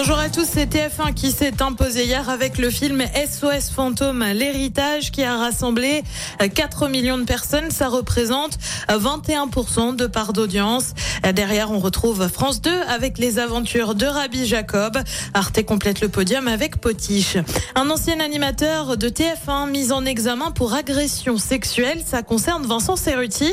Bonjour à tous, c'est TF1 qui s'est imposé hier avec le film SOS Fantôme, l'héritage qui a rassemblé 4 millions de personnes. Ça représente 21% de part d'audience. Derrière, on retrouve France 2 avec les aventures de Rabbi Jacob. Arte complète le podium avec Potiche. Un ancien animateur de TF1 mis en examen pour agression sexuelle. Ça concerne Vincent Cerruti,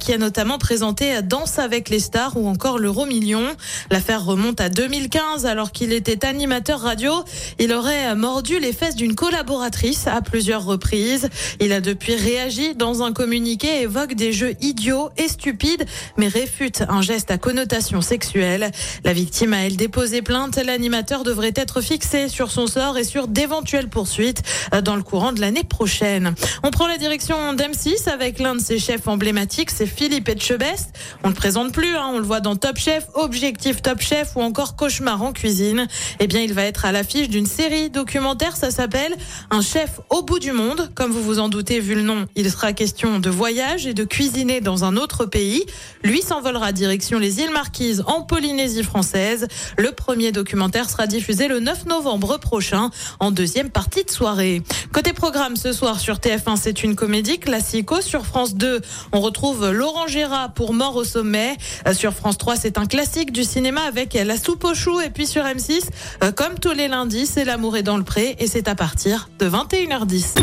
qui a notamment présenté Danse avec les stars ou encore l'euro million. L'affaire remonte à 2015 alors qu'il était animateur radio. Il aurait mordu les fesses d'une collaboratrice à plusieurs reprises. Il a depuis réagi dans un communiqué, évoque des jeux idiots et stupides, mais réfute un geste à connotation sexuelle. La victime a elle déposé plainte. L'animateur devrait être fixé sur son sort et sur d'éventuelles poursuites dans le courant de l'année prochaine. On prend la direction d'M6 avec l'un de ses chefs emblématiques, c'est Philippe Etchebest. On ne le présente plus, hein, on le voit dans Top Chef, Objectif Top Chef ou encore Cauchemar en cuisine. Eh bien, il va être à l'affiche d'une série documentaire. Ça s'appelle Un chef au bout du monde. Comme vous vous en doutez, vu le nom, il sera question de voyage et de cuisiner dans un autre pays. Lui s'envolera direction les îles Marquises en Polynésie française. Le premier documentaire sera diffusé le 9 novembre prochain en deuxième partie de soirée. Côté programme ce soir sur TF1, c'est une comédie classico. Sur France 2, on retrouve Laurent Gérard pour Mort au sommet. Sur France 3, c'est un classique du cinéma avec La soupe aux choux et puis sur M6 euh, comme tous les lundis, c'est L'amour est dans le pré et c'est à partir de 21h10.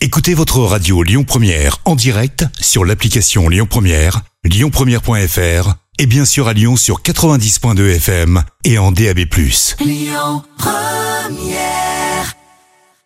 Écoutez votre radio Lyon Première en direct sur l'application Lyon Première, lyonpremière.fr et bien sûr à Lyon sur 90.2 FM et en DAB+. Lyon Première